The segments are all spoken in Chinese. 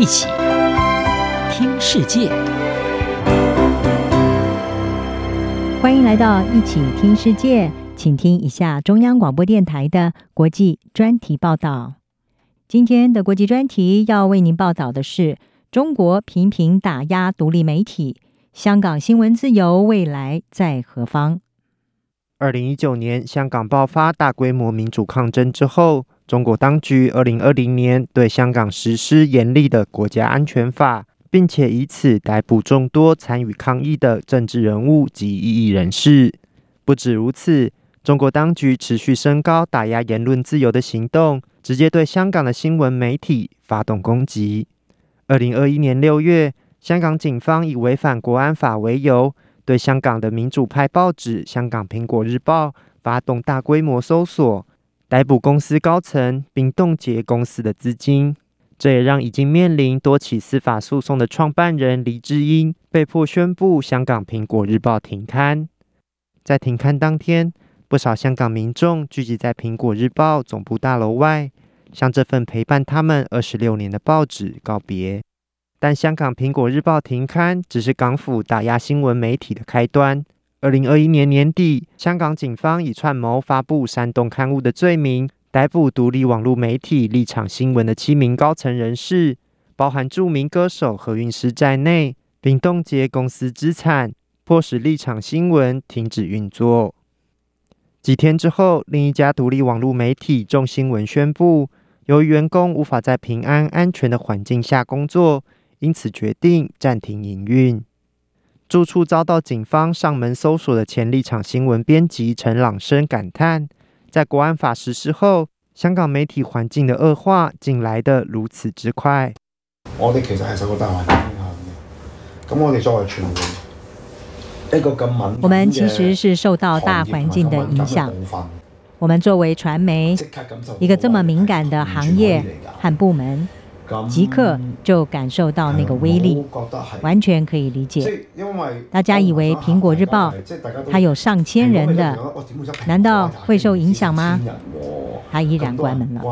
一起听世界，欢迎来到一起听世界，请听一下中央广播电台的国际专题报道。今天的国际专题要为您报道的是：中国频频打压独立媒体，香港新闻自由未来在何方？二零一九年香港爆发大规模民主抗争之后，中国当局二零二零年对香港实施严厉的国家安全法，并且以此逮捕众多参与抗议的政治人物及异议人士。不止如此，中国当局持续升高打压言论自由的行动，直接对香港的新闻媒体发动攻击。二零二一年六月，香港警方以违反国安法为由，对香港的民主派报纸《香港苹果日报》发动大规模搜索，逮捕公司高层，并冻结公司的资金。这也让已经面临多起司法诉讼的创办人黎智英被迫宣布《香港苹果日报》停刊。在停刊当天，不少香港民众聚集在《苹果日报》总部大楼外，向这份陪伴他们二十六年的报纸告别。但香港苹果日报停刊只是港府打压新闻媒体的开端。二零二一年年底，香港警方以串谋发布煽动刊物的罪名，逮捕独立网络媒体立场新闻的七名高层人士，包含著名歌手何韵诗在内，并冻结公司资产，迫使立场新闻停止运作。几天之后，另一家独立网络媒体众新闻宣布，由于员工无法在平安安全的环境下工作。因此决定暂停营运。住处遭到警方上门搜索的前立场新闻编辑陈朗生感叹：“在国安法实施后，香港媒体环境的恶化竟来得如此之快。”我哋其实系受过大环境影响嘅。咁我哋作为传媒，一个咁敏，我们其实是受到大环境的影响。我们作为传媒，一个这么敏感的行业和部门。即刻就感受到那个威力，完全可以理解。大家以为《苹果日报》它有上千人的，难道会受影响吗？它依然关门了。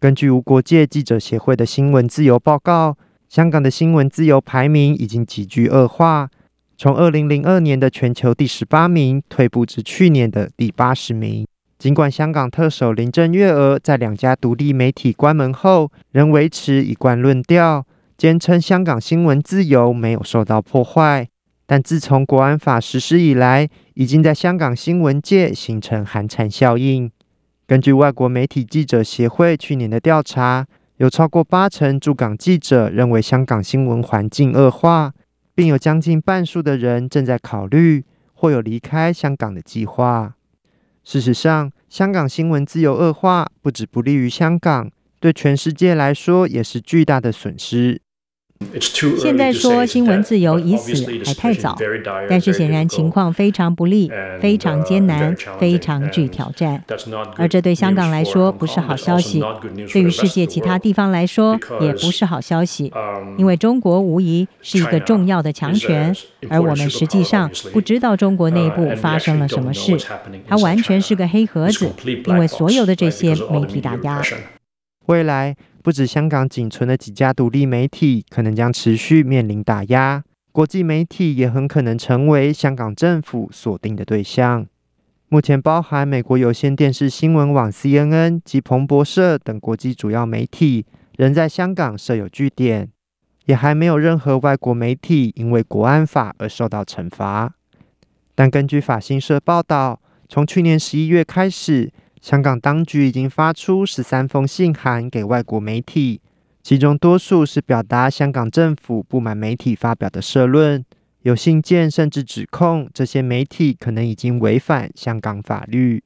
根据无国界记者协会的新闻自由报告，香港的新闻自由排名已经急剧恶化，从二零零二年的全球第十八名退步至去年的第八十名。尽管香港特首林郑月娥在两家独立媒体关门后，仍维持一贯论调，坚称香港新闻自由没有受到破坏，但自从国安法实施以来，已经在香港新闻界形成寒蝉效应。根据外国媒体记者协会去年的调查，有超过八成驻港记者认为香港新闻环境恶化，并有将近半数的人正在考虑或有离开香港的计划。事实上，香港新闻自由恶化不止不利于香港，对全世界来说也是巨大的损失。现在说新闻自由已死还太早，但是显然情况非常不利，非常艰难，非常具挑战。而这对香港来说不是好消息，对于世界其他地方来说也不是好消息，因为中国无疑是一个重要的强权，而我们实际上不知道中国内部发生了什么事，它完全是个黑盒子，因为所有的这些媒体打压。未来不止香港仅存的几家独立媒体可能将持续面临打压，国际媒体也很可能成为香港政府锁定的对象。目前，包含美国有线电视新闻网 CNN 及彭博社等国际主要媒体仍在香港设有据点，也还没有任何外国媒体因为国安法而受到惩罚。但根据法新社报道，从去年十一月开始，香港当局已经发出十三封信函给外国媒体，其中多数是表达香港政府不满媒体发表的社论，有信件甚至指控这些媒体可能已经违反香港法律。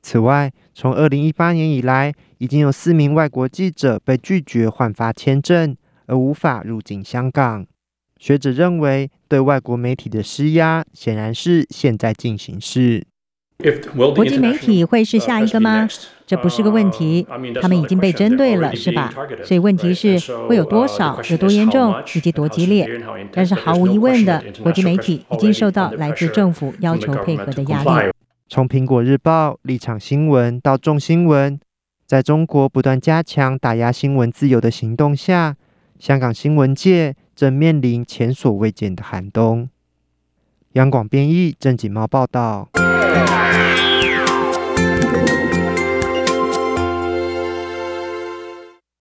此外，从二零一八年以来，已经有四名外国记者被拒绝换发签证，而无法入境香港。学者认为，对外国媒体的施压显然是现在进行式。国际媒体会是下一个吗？这不是个问题，他们已经被针对了，是吧？所以问题是会有多少、有多严重以及多激烈。但是毫无疑问的，国际媒体已经受到来自政府要求配合的压力。从苹果日报、立场新闻到众新闻，在中国不断加强打压新闻自由的行动下，香港新闻界正面临前所未见的寒冬。央广编译，郑锦茂报道。